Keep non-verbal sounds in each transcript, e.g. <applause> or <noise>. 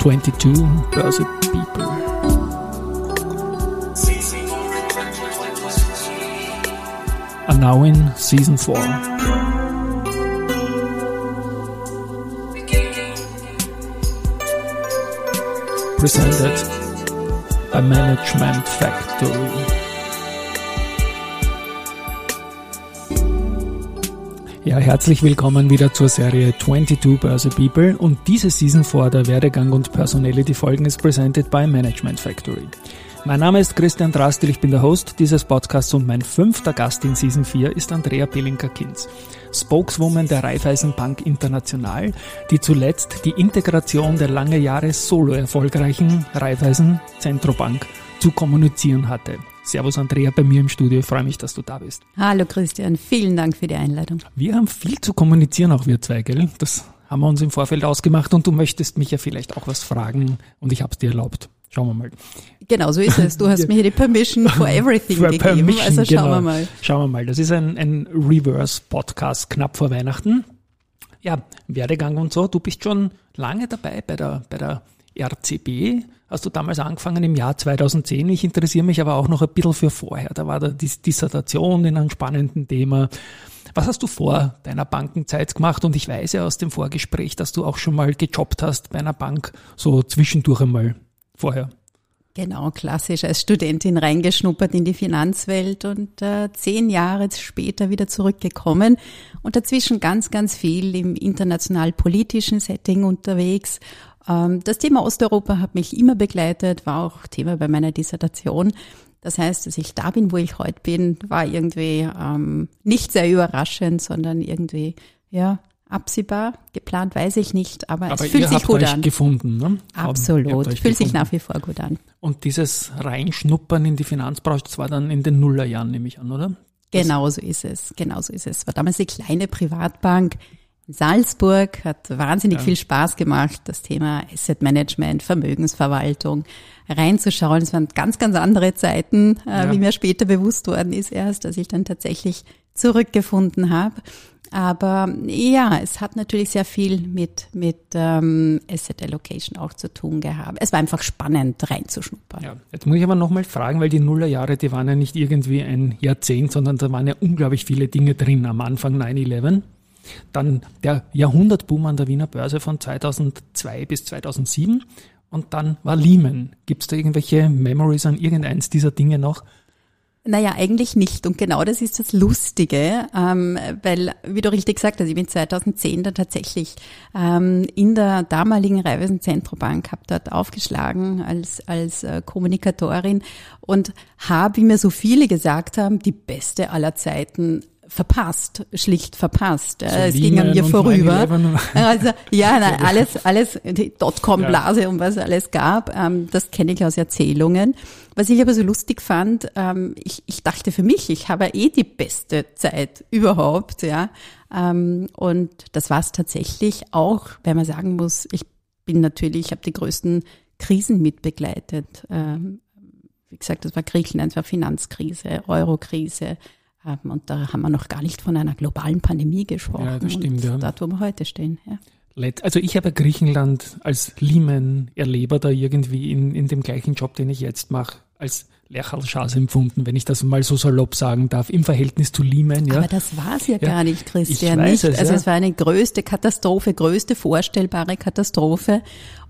22 Börse People. Are now in season 4. Presented by Management Factory. Ja, herzlich willkommen wieder zur Serie 22 Börse People und diese Season 4 der Werdegang und Personality Folgen ist presented by Management Factory. Mein Name ist Christian Drastil, ich bin der Host dieses Podcasts und mein fünfter Gast in Season 4 ist Andrea Pelinka-Kinz, Spokeswoman der Raiffeisenbank International, die zuletzt die Integration der lange Jahre solo erfolgreichen Raiffeisen Zentrobank zu kommunizieren hatte. Servus Andrea bei mir im Studio. Ich freue mich, dass du da bist. Hallo Christian, vielen Dank für die Einladung. Wir haben viel zu kommunizieren, auch wir zwei, gell? Das haben wir uns im Vorfeld ausgemacht und du möchtest mich ja vielleicht auch was fragen und ich habe es dir erlaubt. Schauen wir mal. Genau, so ist es. Du hast <laughs> mir hier die Permission for <laughs> everything for gegeben. Permission, also schauen genau. wir mal. Schauen wir mal. Das ist ein, ein Reverse-Podcast knapp vor Weihnachten. Ja, Werdegang und so. Du bist schon lange dabei bei der, bei der RCB hast du damals angefangen im Jahr 2010. Ich interessiere mich aber auch noch ein bisschen für vorher. Da war da die Dissertation in einem spannenden Thema. Was hast du vor deiner Bankenzeit gemacht? Und ich weiß ja aus dem Vorgespräch, dass du auch schon mal gejobbt hast bei einer Bank, so zwischendurch einmal vorher. Genau, klassisch als Studentin reingeschnuppert in die Finanzwelt und äh, zehn Jahre später wieder zurückgekommen und dazwischen ganz, ganz viel im international politischen Setting unterwegs das Thema Osteuropa hat mich immer begleitet, war auch Thema bei meiner Dissertation. Das heißt, dass ich da bin, wo ich heute bin, war irgendwie ähm, nicht sehr überraschend, sondern irgendwie ja absehbar. Geplant weiß ich nicht, aber, aber es fühlt sich gut an. gefunden, ne? Absolut, fühlt gefunden. sich nach wie vor gut an. Und dieses Reinschnuppern in die Finanzbranche, das war dann in den Nullerjahren, nehme ich an, oder? Genau so ist es, genau so ist es. War damals eine kleine Privatbank Salzburg, hat wahnsinnig ja. viel Spaß gemacht, das Thema Asset Management, Vermögensverwaltung reinzuschauen. Es waren ganz, ganz andere Zeiten, äh, ja. wie mir später bewusst worden ist erst, dass ich dann tatsächlich zurückgefunden habe. Aber ja, es hat natürlich sehr viel mit, mit ähm, Asset Allocation auch zu tun gehabt. Es war einfach spannend reinzuschnuppern. Ja, jetzt muss ich aber nochmal fragen, weil die Nullerjahre, die waren ja nicht irgendwie ein Jahrzehnt, sondern da waren ja unglaublich viele Dinge drin am Anfang 9-11. Dann der Jahrhundertboom an der Wiener Börse von 2002 bis 2007 und dann war Lehman. Gibt es da irgendwelche Memories an irgendeins dieser Dinge noch? Naja, eigentlich nicht. Und genau das ist das Lustige, ähm, weil, wie du richtig gesagt hast, ich bin 2010 da tatsächlich ähm, in der damaligen Raiffeisen Zentrobank, habe dort aufgeschlagen als, als äh, Kommunikatorin und habe, wie mir so viele gesagt haben, die beste aller Zeiten verpasst, schlicht verpasst. So es ging an mir vorüber. <laughs> Also ja, nein, <laughs> alles, alles, die Dotcom-Blase ja. und was es alles gab, ähm, das kenne ich aus Erzählungen. Was ich aber so lustig fand, ähm, ich, ich dachte für mich, ich habe eh die beste Zeit überhaupt, ja. Ähm, und das war es tatsächlich auch, wenn man sagen muss, ich bin natürlich, ich habe die größten Krisen mitbegleitet. Wie gesagt, das war Griechenland, das war Finanzkrise, Eurokrise, haben. Und da haben wir noch gar nicht von einer globalen Pandemie gesprochen. Ja, das stimmt. Ja. Dort, wo wir heute stehen. Ja. Also ich habe Griechenland als Lehman-Erleber da irgendwie in, in dem gleichen Job, den ich jetzt mache, als Lerchalschas empfunden, wenn ich das mal so salopp sagen darf, im Verhältnis zu Lehman. Ja. Aber das war es ja, ja, gar nicht, Christian. Nicht. Es, also ja. es war eine größte Katastrophe, größte vorstellbare Katastrophe.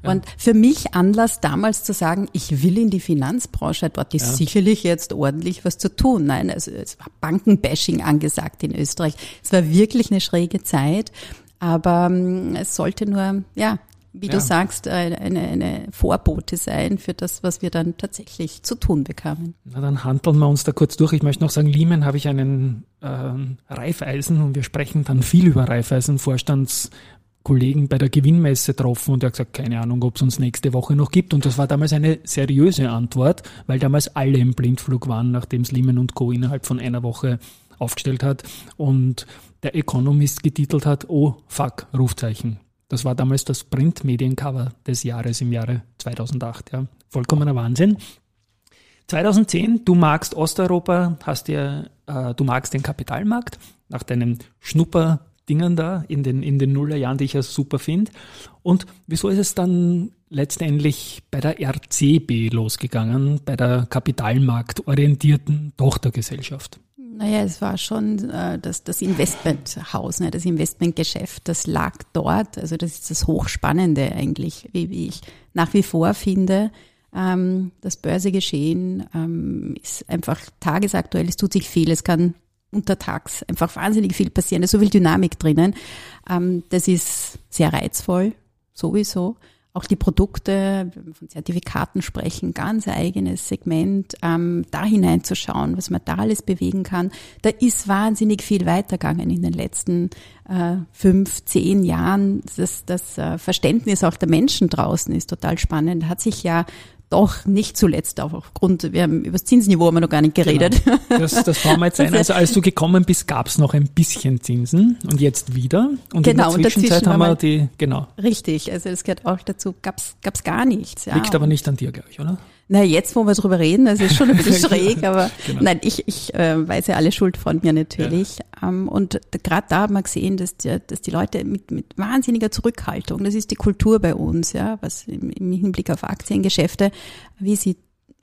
Und für mich Anlass damals zu sagen, ich will in die Finanzbranche, dort ist ja. sicherlich jetzt ordentlich was zu tun. Nein, also es war Bankenbashing angesagt in Österreich. Es war wirklich eine schräge Zeit. Aber ähm, es sollte nur, ja, wie ja. du sagst, eine, eine Vorbote sein für das, was wir dann tatsächlich zu tun bekamen. Na, dann handeln wir uns da kurz durch. Ich möchte noch sagen, Lehman habe ich einen äh, Reifeisen und wir sprechen dann viel über Reifeisen, Vorstands Kollegen bei der Gewinnmesse getroffen und er hat gesagt, keine Ahnung, ob es uns nächste Woche noch gibt. Und das war damals eine seriöse Antwort, weil damals alle im Blindflug waren, nachdem es Lehman und Co. innerhalb von einer Woche aufgestellt hat und der Economist getitelt hat, oh fuck, Rufzeichen. Das war damals das Printmediencover des Jahres im Jahre 2008. Ja. Vollkommener Wahnsinn. 2010, du magst Osteuropa, hast dir, äh, du magst den Kapitalmarkt. Nach deinem Schnupper Dingen da in den, in den Nullerjahren, die ich ja super finde. Und wieso ist es dann letztendlich bei der RCB losgegangen, bei der kapitalmarktorientierten Tochtergesellschaft? Naja, es war schon äh, das, das Investmenthaus, ne, das Investmentgeschäft, das lag dort. Also das ist das Hochspannende eigentlich, wie, wie ich nach wie vor finde. Ähm, das Börsegeschehen ähm, ist einfach tagesaktuell, es tut sich viel, es kann untertags einfach wahnsinnig viel passieren, da ist so viel Dynamik drinnen. Ähm, das ist sehr reizvoll, sowieso. Auch die Produkte, wenn wir von Zertifikaten sprechen, ganz eigenes Segment, ähm, da hineinzuschauen, was man da alles bewegen kann. Da ist wahnsinnig viel weitergegangen in den letzten äh, fünf, zehn Jahren. Das, das äh, Verständnis auch der Menschen draußen ist total spannend. Hat sich ja doch nicht zuletzt auch aufgrund, wir haben über das Zinsniveau haben wir noch gar nicht geredet. Genau. Das, das wir jetzt <laughs> ein. Also als du gekommen bist, gab es noch ein bisschen Zinsen und jetzt wieder. Und genau, in der Zwischenzeit haben wir die, genau. Richtig, also das gehört auch dazu, gab's gab's gar nichts. Ja. Liegt aber nicht an dir, glaube ich, oder? Na, jetzt, wo wir drüber reden, das ist schon ein bisschen <laughs> schräg, aber genau. nein, ich, ich äh, weise alle Schuld von mir natürlich. Ja. Ähm, und gerade da haben wir gesehen, dass die, dass die Leute mit, mit wahnsinniger Zurückhaltung, das ist die Kultur bei uns, ja, was im, im Hinblick auf Aktiengeschäfte, wie sie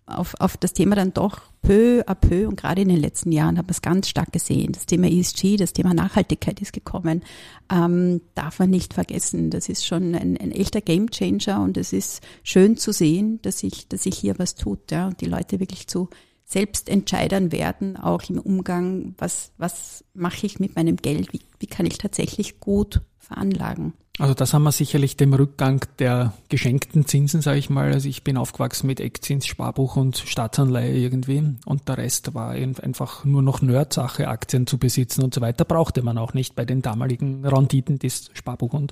auf, auf das Thema dann doch peu à peu und gerade in den letzten Jahren haben wir es ganz stark gesehen. Das Thema ESG, das Thema Nachhaltigkeit ist gekommen. Ähm, darf man nicht vergessen. Das ist schon ein, ein echter Gamechanger und es ist schön zu sehen, dass sich, dass sich hier was tut, ja, und die Leute wirklich zu Selbstentscheidern werden, auch im Umgang, was, was mache ich mit meinem Geld, wie, wie kann ich tatsächlich gut veranlagen. Also das haben wir sicherlich dem Rückgang der geschenkten Zinsen, sage ich mal. Also ich bin aufgewachsen mit Eckzins, Sparbuch und Staatsanleihe irgendwie und der Rest war einfach nur noch Nerdsache, Aktien zu besitzen und so weiter. Brauchte man auch nicht bei den damaligen Renditen, die es Sparbuch und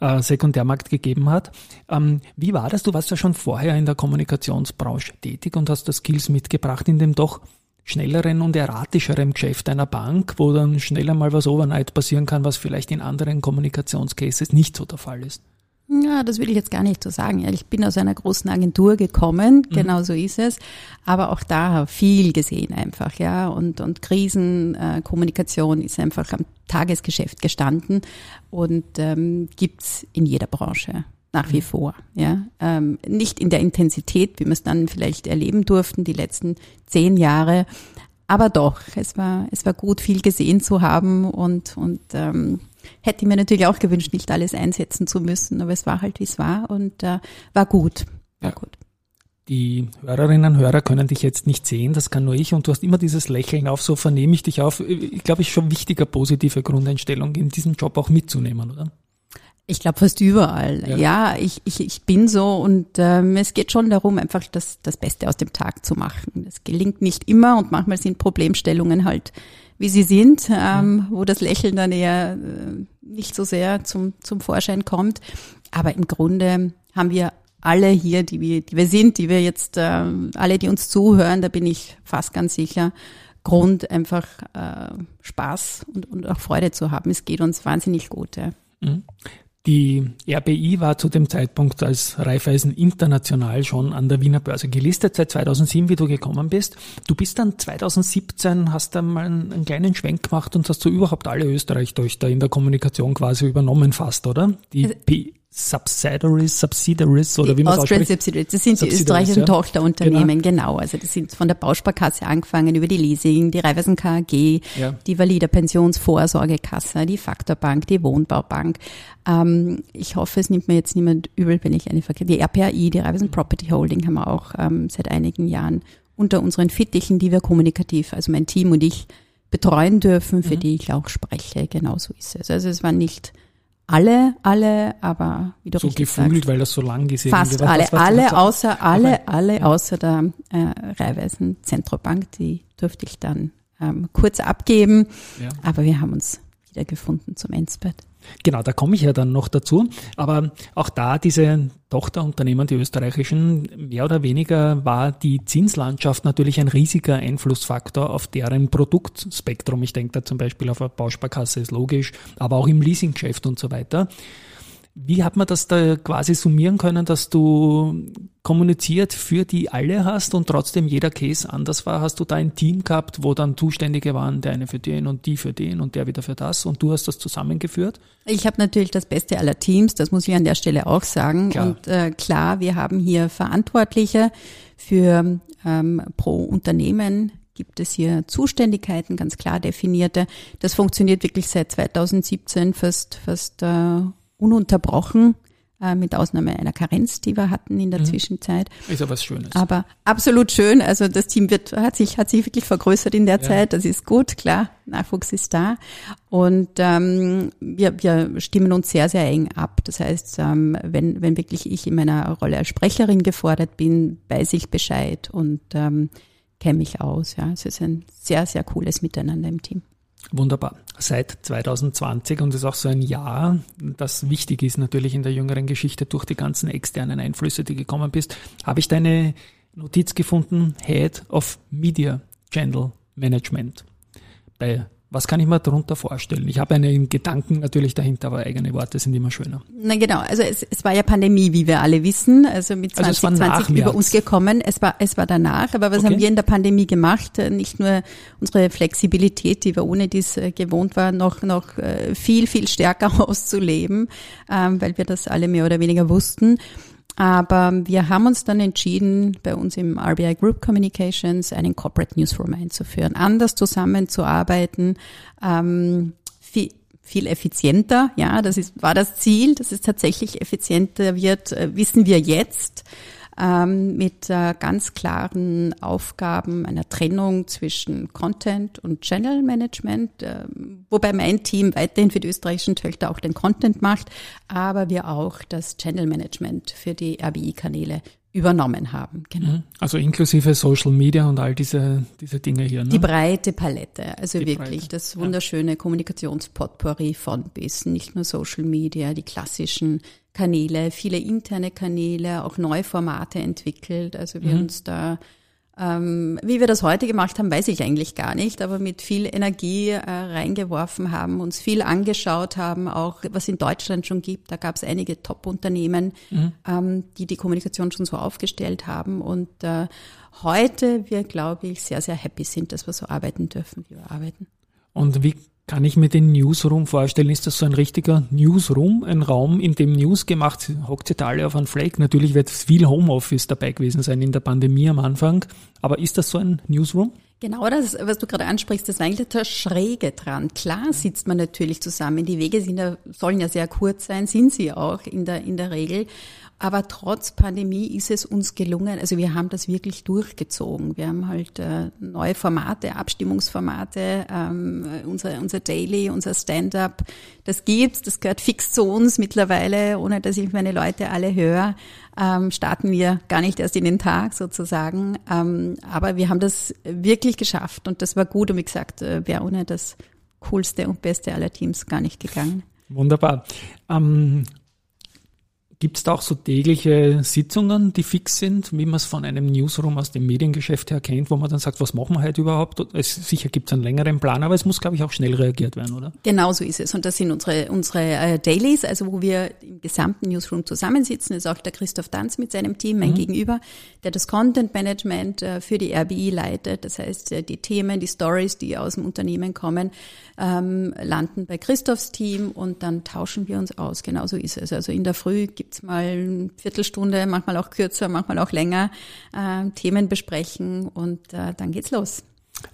äh, Sekundärmarkt gegeben hat. Ähm, wie war das? Du warst ja schon vorher in der Kommunikationsbranche tätig und hast das Skills mitgebracht in dem doch schnelleren und erratischeren Geschäft einer Bank, wo dann schneller mal was overnight passieren kann, was vielleicht in anderen Kommunikationscases nicht so der Fall ist. Ja, das will ich jetzt gar nicht so sagen. Ich bin aus einer großen Agentur gekommen, mhm. genau so ist es. Aber auch da viel gesehen einfach, ja. Und, und Krisenkommunikation äh, ist einfach am Tagesgeschäft gestanden und ähm, gibt's in jeder Branche nach wie vor. Ja, ähm, nicht in der Intensität, wie wir es dann vielleicht erleben durften die letzten zehn Jahre, aber doch, es war es war gut, viel gesehen zu haben und und ähm, hätte mir natürlich auch gewünscht, nicht alles einsetzen zu müssen, aber es war halt wie es war und äh, war gut, war ja. gut. Die Hörerinnen und Hörer können dich jetzt nicht sehen, das kann nur ich und du hast immer dieses Lächeln auf, so vernehme ich dich auf. Ich glaube, es ist schon wichtiger, positive Grundeinstellung in diesem Job auch mitzunehmen, oder? Ich glaube fast überall. Ja, ja ich, ich, ich bin so und ähm, es geht schon darum, einfach das, das Beste aus dem Tag zu machen. Es gelingt nicht immer und manchmal sind Problemstellungen halt, wie sie sind, ähm, wo das Lächeln dann eher äh, nicht so sehr zum, zum Vorschein kommt. Aber im Grunde haben wir alle hier, die wir, die wir sind, die wir jetzt, äh, alle, die uns zuhören, da bin ich fast ganz sicher, Grund, einfach äh, Spaß und, und auch Freude zu haben. Es geht uns wahnsinnig gut. Ja. Mhm. Die RBI war zu dem Zeitpunkt als Raiffeisen international schon an der Wiener Börse gelistet, seit 2007, wie du gekommen bist. Du bist dann 2017, hast dann mal einen, einen kleinen Schwenk gemacht und hast du überhaupt alle Österreich-Töchter in der Kommunikation quasi übernommen fast, oder? Die also, Subsidiaries, Subsidiaries oder wie man es ausspricht. Subsidiaries, das sind die österreichischen ja. Tochterunternehmen, genau. genau. Also das sind von der Bausparkasse angefangen über die Leasing, die Raiffeisen KAG, ja. die Valida Pensionsvorsorgekasse, die Faktorbank, die Wohnbaubank. Ähm, ich hoffe, es nimmt mir jetzt niemand übel, wenn ich eine verkehre. Die RPAI, die Raiffeisen Property Holding haben wir auch ähm, seit einigen Jahren unter unseren Fittichen, die wir kommunikativ, also mein Team und ich betreuen dürfen, für mhm. die ich auch spreche. Genau so ist es. Also es war nicht alle, alle, aber wie du so richtig gefühlt, sagst, weil das so lang gesehen Fast alle, was, was alle außer alle, alle außer der äh, Raiffeisen Zentrobank, die durfte ich dann ähm, kurz abgeben, ja. aber wir haben uns wiedergefunden zum Endspurt. Genau, da komme ich ja dann noch dazu. Aber auch da diese Tochterunternehmen, die österreichischen, mehr oder weniger war die Zinslandschaft natürlich ein riesiger Einflussfaktor auf deren Produktspektrum. Ich denke da zum Beispiel auf eine Bausparkasse, ist logisch, aber auch im Leasinggeschäft und so weiter. Wie hat man das da quasi summieren können, dass du kommuniziert für die alle hast und trotzdem jeder Case anders war? Hast du da ein Team gehabt, wo dann Zuständige waren, der eine für den und die für den und der wieder für das und du hast das zusammengeführt? Ich habe natürlich das Beste aller Teams, das muss ich an der Stelle auch sagen. Klar. Und äh, klar, wir haben hier Verantwortliche für ähm, pro Unternehmen gibt es hier Zuständigkeiten, ganz klar definierte. Das funktioniert wirklich seit 2017 fast, fast äh, ununterbrochen, äh, mit Ausnahme einer Karenz, die wir hatten in der Mhm. Zwischenzeit. Ist ja was Schönes. Aber absolut schön. Also das Team wird, hat sich, hat sich wirklich vergrößert in der Ja. Zeit. Das ist gut, klar. Nachwuchs ist da. Und ähm, wir, wir stimmen uns sehr, sehr eng ab. Das heißt, ähm, wenn, wenn wirklich ich in meiner Rolle als Sprecherin gefordert bin, weiß ich Bescheid und ähm, kenne mich aus. Ja, es ist ein sehr, sehr cooles Miteinander im Team. Wunderbar. Seit 2020 und ist auch so ein Jahr, das wichtig ist natürlich in der jüngeren Geschichte durch die ganzen externen Einflüsse, die gekommen bist, habe ich deine Notiz gefunden, Head of Media Channel Management. Bei was kann ich mir darunter vorstellen? Ich habe einen Gedanken natürlich dahinter, aber eigene Worte sind immer schöner. Na genau, also es, es war ja Pandemie, wie wir alle wissen, also mit Also es war nach 2020 über März. uns gekommen. Es war, es war danach, aber was Okay. haben wir in der Pandemie gemacht? Äh, Nicht nur unsere Flexibilität, die wir ohne dies äh, gewohnt waren, noch, noch äh, viel, viel stärker <laughs> auszuleben, ähm, weil wir das alle mehr oder weniger wussten. Aber wir haben uns dann entschieden, bei uns im RBI Group Communications einen Corporate Newsroom einzuführen, anders zusammenzuarbeiten, ähm, viel, viel effizienter. Ja, das ist, war das Ziel, dass es tatsächlich effizienter wird, äh, wissen wir jetzt. Ähm, mit äh, ganz klaren Aufgaben einer Trennung zwischen Content und Channel Management, ähm, wobei mein Team weiterhin für die österreichischen Töchter auch den Content macht, aber wir auch das Channel Management für die RBI-Kanäle übernommen haben. Genau. Also inklusive Social Media und all diese, diese Dinge hier. Ne? Die breite Palette, also Die wirklich Breite, das ja. wunderschöne Kommunikationspotpourri von bis, nicht nur Social Media, die klassischen Kanäle, viele interne Kanäle, auch neue Formate entwickelt. Also wir Mhm. uns da, wie wir das heute gemacht haben, weiß ich eigentlich gar nicht, aber mit viel Energie äh, reingeworfen haben, uns viel angeschaut haben, auch was in Deutschland schon gibt. Da gab es einige Top-Unternehmen, Mhm. ähm, die die Kommunikation schon so aufgestellt haben und äh, heute wir, glaube ich, sehr, sehr happy sind, dass wir so arbeiten dürfen, wie wir arbeiten. Und wie kann ich mir den Newsroom vorstellen? Ist das so ein richtiger Newsroom, ein Raum, in dem News gemacht, hockt ihr alle auf einen Fleck? Natürlich wird viel Homeoffice dabei gewesen sein in der Pandemie am Anfang, aber ist das so ein Newsroom? Genau das, was du gerade ansprichst, das war eigentlich das Schräge dran. Klar sitzt man natürlich zusammen. Die Wege sind ja, sollen ja sehr kurz sein, sind sie auch in der, in der Regel. Aber trotz Pandemie ist es uns gelungen, also wir haben das wirklich durchgezogen. Wir haben halt äh, neue Formate, Abstimmungsformate, ähm, unser, unser Daily, unser Stand-up, das gibt's, das gehört fix zu uns mittlerweile, ohne dass ich meine Leute alle höre, ähm, starten wir gar nicht erst in den Tag sozusagen. Ähm, aber wir haben das wirklich geschafft und das war gut und wie gesagt, äh, wäre ohne das coolste und beste aller Teams gar nicht gegangen. Wunderbar. Ähm, Gibt es da auch so tägliche Sitzungen, die fix sind, wie man es von einem Newsroom aus dem Mediengeschäft her kennt, wo man dann sagt, was machen wir heute überhaupt? Es, sicher gibt es einen längeren Plan, aber es muss, glaube ich, auch schnell reagiert werden, oder? Genau so ist es. Und das sind unsere, unsere äh, Dailies, also wo wir im gesamten Newsroom zusammensitzen. Das ist auch der Christoph Danz mit seinem Team, mein Gegenüber, der das Content Management äh, für die RBI leitet. Das heißt, äh, die Themen, die Stories, die aus dem Unternehmen kommen, ähm, landen bei Christophs Team und dann tauschen wir uns aus. Genau so ist es. Also in der Früh gibt's mal eine Viertelstunde, manchmal auch kürzer, manchmal auch länger, äh, Themen besprechen und äh, dann geht's los.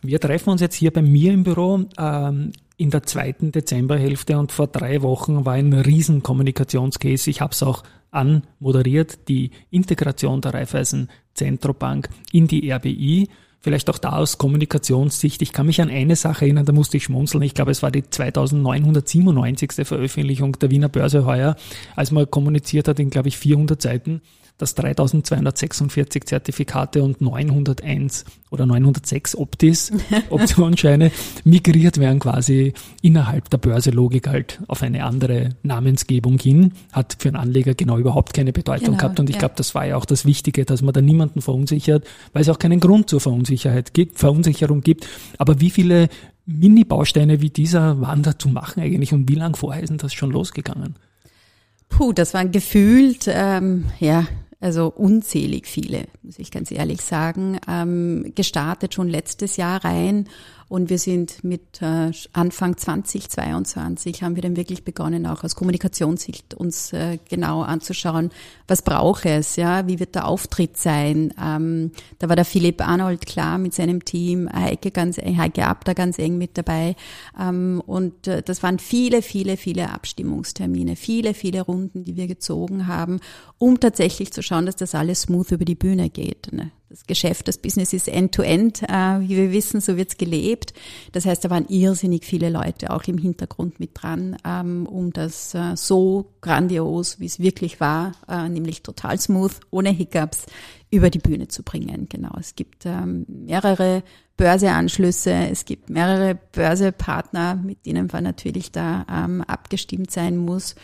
Wir treffen uns jetzt hier bei mir im Büro ähm, in der zweiten Dezemberhälfte und vor drei Wochen war ein riesen Kommunikationscase. Ich habe es auch anmoderiert, die Integration der Raiffeisen Zentrobank in die RBI. Vielleicht auch da aus Kommunikationssicht. Ich kann mich an eine Sache erinnern, da musste ich schmunzeln. Ich glaube, es war die 2997. Veröffentlichung der Wiener Börse heuer, als man kommuniziert hat in, glaube ich, 400 Seiten, dass 3246 Zertifikate und 901 oder 906 Optis, <laughs> Optionsscheine, migriert werden quasi innerhalb der Börselogik halt auf eine andere Namensgebung hin. Hat für einen Anleger genau überhaupt keine Bedeutung Genau, gehabt. Und ich ja. glaube, das war ja auch das Wichtige, dass man da niemanden verunsichert, weil es auch keinen Grund zur Verunsicherheit gibt, Verunsicherung gibt. Aber wie viele Mini-Bausteine wie dieser waren da zu machen eigentlich und wie lang vorher ist denn das schon losgegangen? Puh, das waren gefühlt, ähm, ja, also unzählig viele, muss ich ganz ehrlich sagen, ähm, gestartet schon letztes Jahr rein und wir sind mit äh, Anfang 2022 haben wir dann wirklich begonnen, auch aus Kommunikationssicht uns äh, genau anzuschauen, was braucht es, ja, wie wird der Auftritt sein. Ähm, da war der Philipp Arnold klar mit seinem Team, Heike ganz, Heike Abter ganz eng mit dabei. Ähm, und äh, das waren viele, viele, viele Abstimmungstermine, viele, viele Runden, die wir gezogen haben, um tatsächlich zu schauen, dass das alles smooth über die Bühne geht. Ne? Das Geschäft, das Business ist end-to-end, -end, äh, wie wir wissen, so wird's gelebt. Das heißt, da waren irrsinnig viele Leute auch im Hintergrund mit dran, ähm, um das äh, so grandios, wie es wirklich war, äh, nämlich total smooth, ohne Hiccups, über die Bühne zu bringen. Genau, es gibt ähm, mehrere Börseanschlüsse, es gibt mehrere Börsepartner, mit denen man natürlich da ähm, abgestimmt sein muss.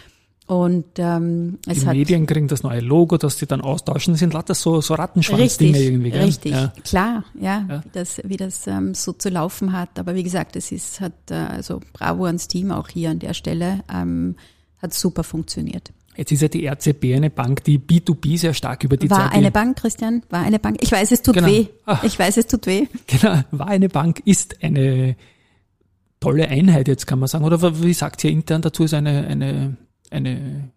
Und ähm, es die hat Medien kriegen das neue Logo, das sie dann austauschen. Das sind lauter so, so Rattenschwanz-Dinge irgendwie. Gell? Richtig, ja. klar, ja, ja, wie das, wie das ähm, so zu laufen hat. Aber wie gesagt, es ist, hat äh, also Bravo ans Team auch hier an der Stelle, ähm, hat super funktioniert. Jetzt ist ja die RCB eine Bank, die B2B sehr stark über die war Zeit. War eine Bank, Christian, war eine Bank. Ich weiß, es tut genau. weh. Ach. Ich weiß, es tut weh. <laughs> Genau, war eine Bank, ist eine tolle Einheit jetzt, kann man sagen. Oder wie sagt ihr intern dazu, ist eine, eine eine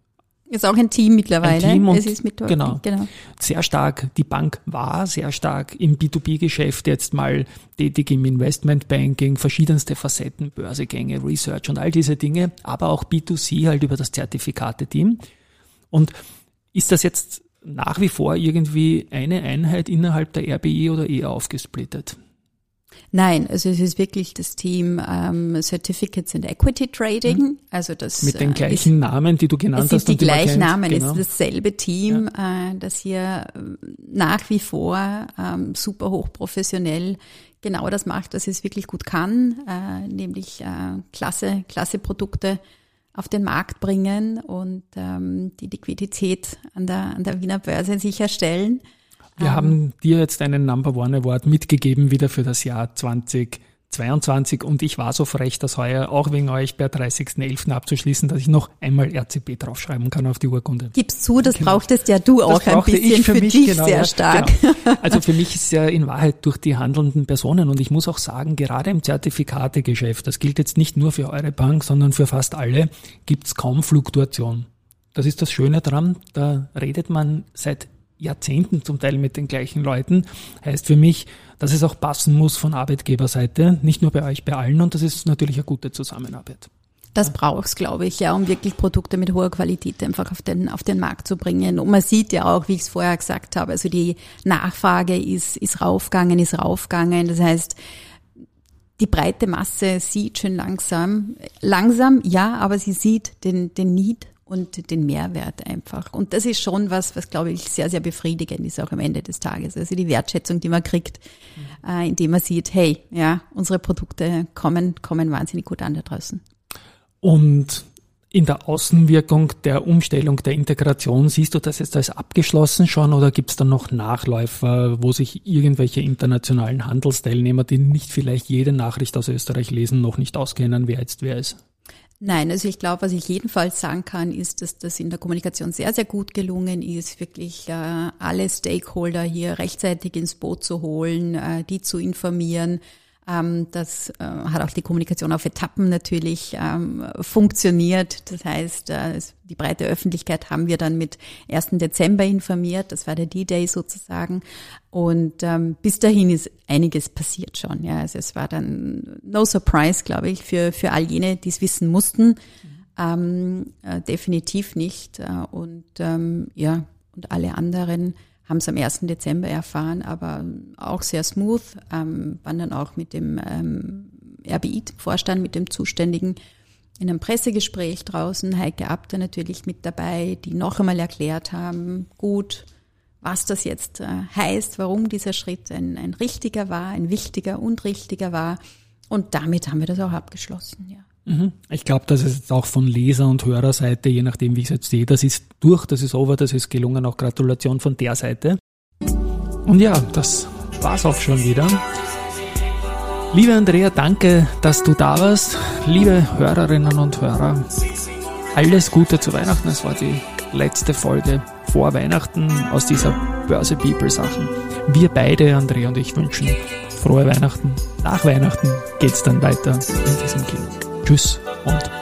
ist auch ein Team mittlerweile. Ein Team und es ist mit genau, genau. Sehr stark, die Bank war sehr stark im B2B-Geschäft, jetzt mal tätig im Investmentbanking, verschiedenste Facetten, Börsegänge, Research und all diese Dinge, aber auch B2C halt über das Zertifikate-Team. Und ist das jetzt nach wie vor irgendwie eine Einheit innerhalb der RBI oder eher aufgesplittet? Nein, also es ist wirklich das Team ähm, Certificates and Equity Trading. Mhm. Also das mit den äh, gleichen ist, Namen, die du genannt es hast. Sind die gleichen Namen, genau. es ist dasselbe Team, ja. äh, das hier äh, nach wie vor ähm, super hochprofessionell genau das macht, was es wirklich gut kann, äh, nämlich äh, klasse, klasse Produkte auf den Markt bringen und ähm, die Liquidität an der, an der Wiener Börse sicherstellen. Wir um, haben dir jetzt einen Number One Award mitgegeben wieder für das Jahr 2022 und ich war so frech, das heuer auch wegen euch per 30.11. abzuschließen, dass ich noch einmal RCB draufschreiben kann auf die Urkunde. Gib's zu, das genau. brauchtest ja du auch ein bisschen für, für dich genau, sehr stark. Genau. Also für mich ist ja in Wahrheit durch die handelnden Personen und ich muss auch sagen, gerade im Zertifikategeschäft, das gilt jetzt nicht nur für eure Bank, sondern für fast alle, gibt's kaum Fluktuation. Das ist das Schöne dran, da redet man seit Jahrzehnten zum Teil mit den gleichen Leuten. Heißt für mich, dass es auch passen muss von Arbeitgeberseite, nicht nur bei euch, bei allen. Und das ist natürlich eine gute Zusammenarbeit. Das braucht's, glaube ich, ja, um wirklich Produkte mit hoher Qualität einfach auf den, auf den Markt zu bringen. Und man sieht ja auch, wie ich es vorher gesagt habe, also die Nachfrage ist, ist raufgegangen, ist raufgegangen. Das heißt, die breite Masse sieht schon langsam, langsam, ja, aber sie sieht den, den Need und den Mehrwert einfach. Und das ist schon was, was glaube ich sehr, sehr befriedigend ist auch am Ende des Tages. Also die Wertschätzung, die man kriegt, mhm. äh, indem man sieht, hey, ja, unsere Produkte kommen, kommen wahnsinnig gut an da draußen. Und in der Außenwirkung der Umstellung der Integration, siehst du das jetzt als abgeschlossen schon oder gibt es da noch Nachläufer, wo sich irgendwelche internationalen Handelsteilnehmer, die nicht vielleicht jede Nachricht aus Österreich lesen, noch nicht auskennen, wer jetzt wer ist? Nein, also ich glaube, was ich jedenfalls sagen kann, ist, dass das in der Kommunikation sehr, sehr gut gelungen ist, wirklich äh, alle Stakeholder hier rechtzeitig ins Boot zu holen, äh, die zu informieren, das äh, hat auch die Kommunikation auf Etappen natürlich ähm, funktioniert. Das heißt, äh, die breite Öffentlichkeit haben wir dann mit 1. Dezember informiert. Das war der D-Day sozusagen. Und ähm, bis dahin ist einiges passiert schon. Ja, also es war dann no surprise, glaube ich, für für all jene, die es wissen mussten. Ähm, äh, definitiv nicht. Äh, und ähm, ja, und alle anderen haben es am 1. Dezember erfahren, aber auch sehr smooth, ähm, waren dann auch mit dem ähm, RBI-Vorstand, mit dem Zuständigen in einem Pressegespräch draußen, Heike Abter natürlich mit dabei, die noch einmal erklärt haben, gut, was das jetzt äh, heißt, warum dieser Schritt ein, ein richtiger war, ein wichtiger und richtiger war. Und damit haben wir das auch abgeschlossen, ja. Mhm. Ich glaube, dass es jetzt auch von Leser- und Hörerseite, je nachdem, wie ich es jetzt sehe, das ist durch, das ist over, das ist gelungen. Auch Gratulation von der Seite. Und ja, das war's auch schon wieder. Liebe Andrea, danke, dass du da warst. Liebe Hörerinnen und Hörer, alles Gute zu Weihnachten. Es war die letzte Folge vor Weihnachten aus dieser Börse People Sachen. Wir beide, André und ich, wünschen frohe Weihnachten. Nach Weihnachten geht's dann weiter in diesem Kino. Tschüss und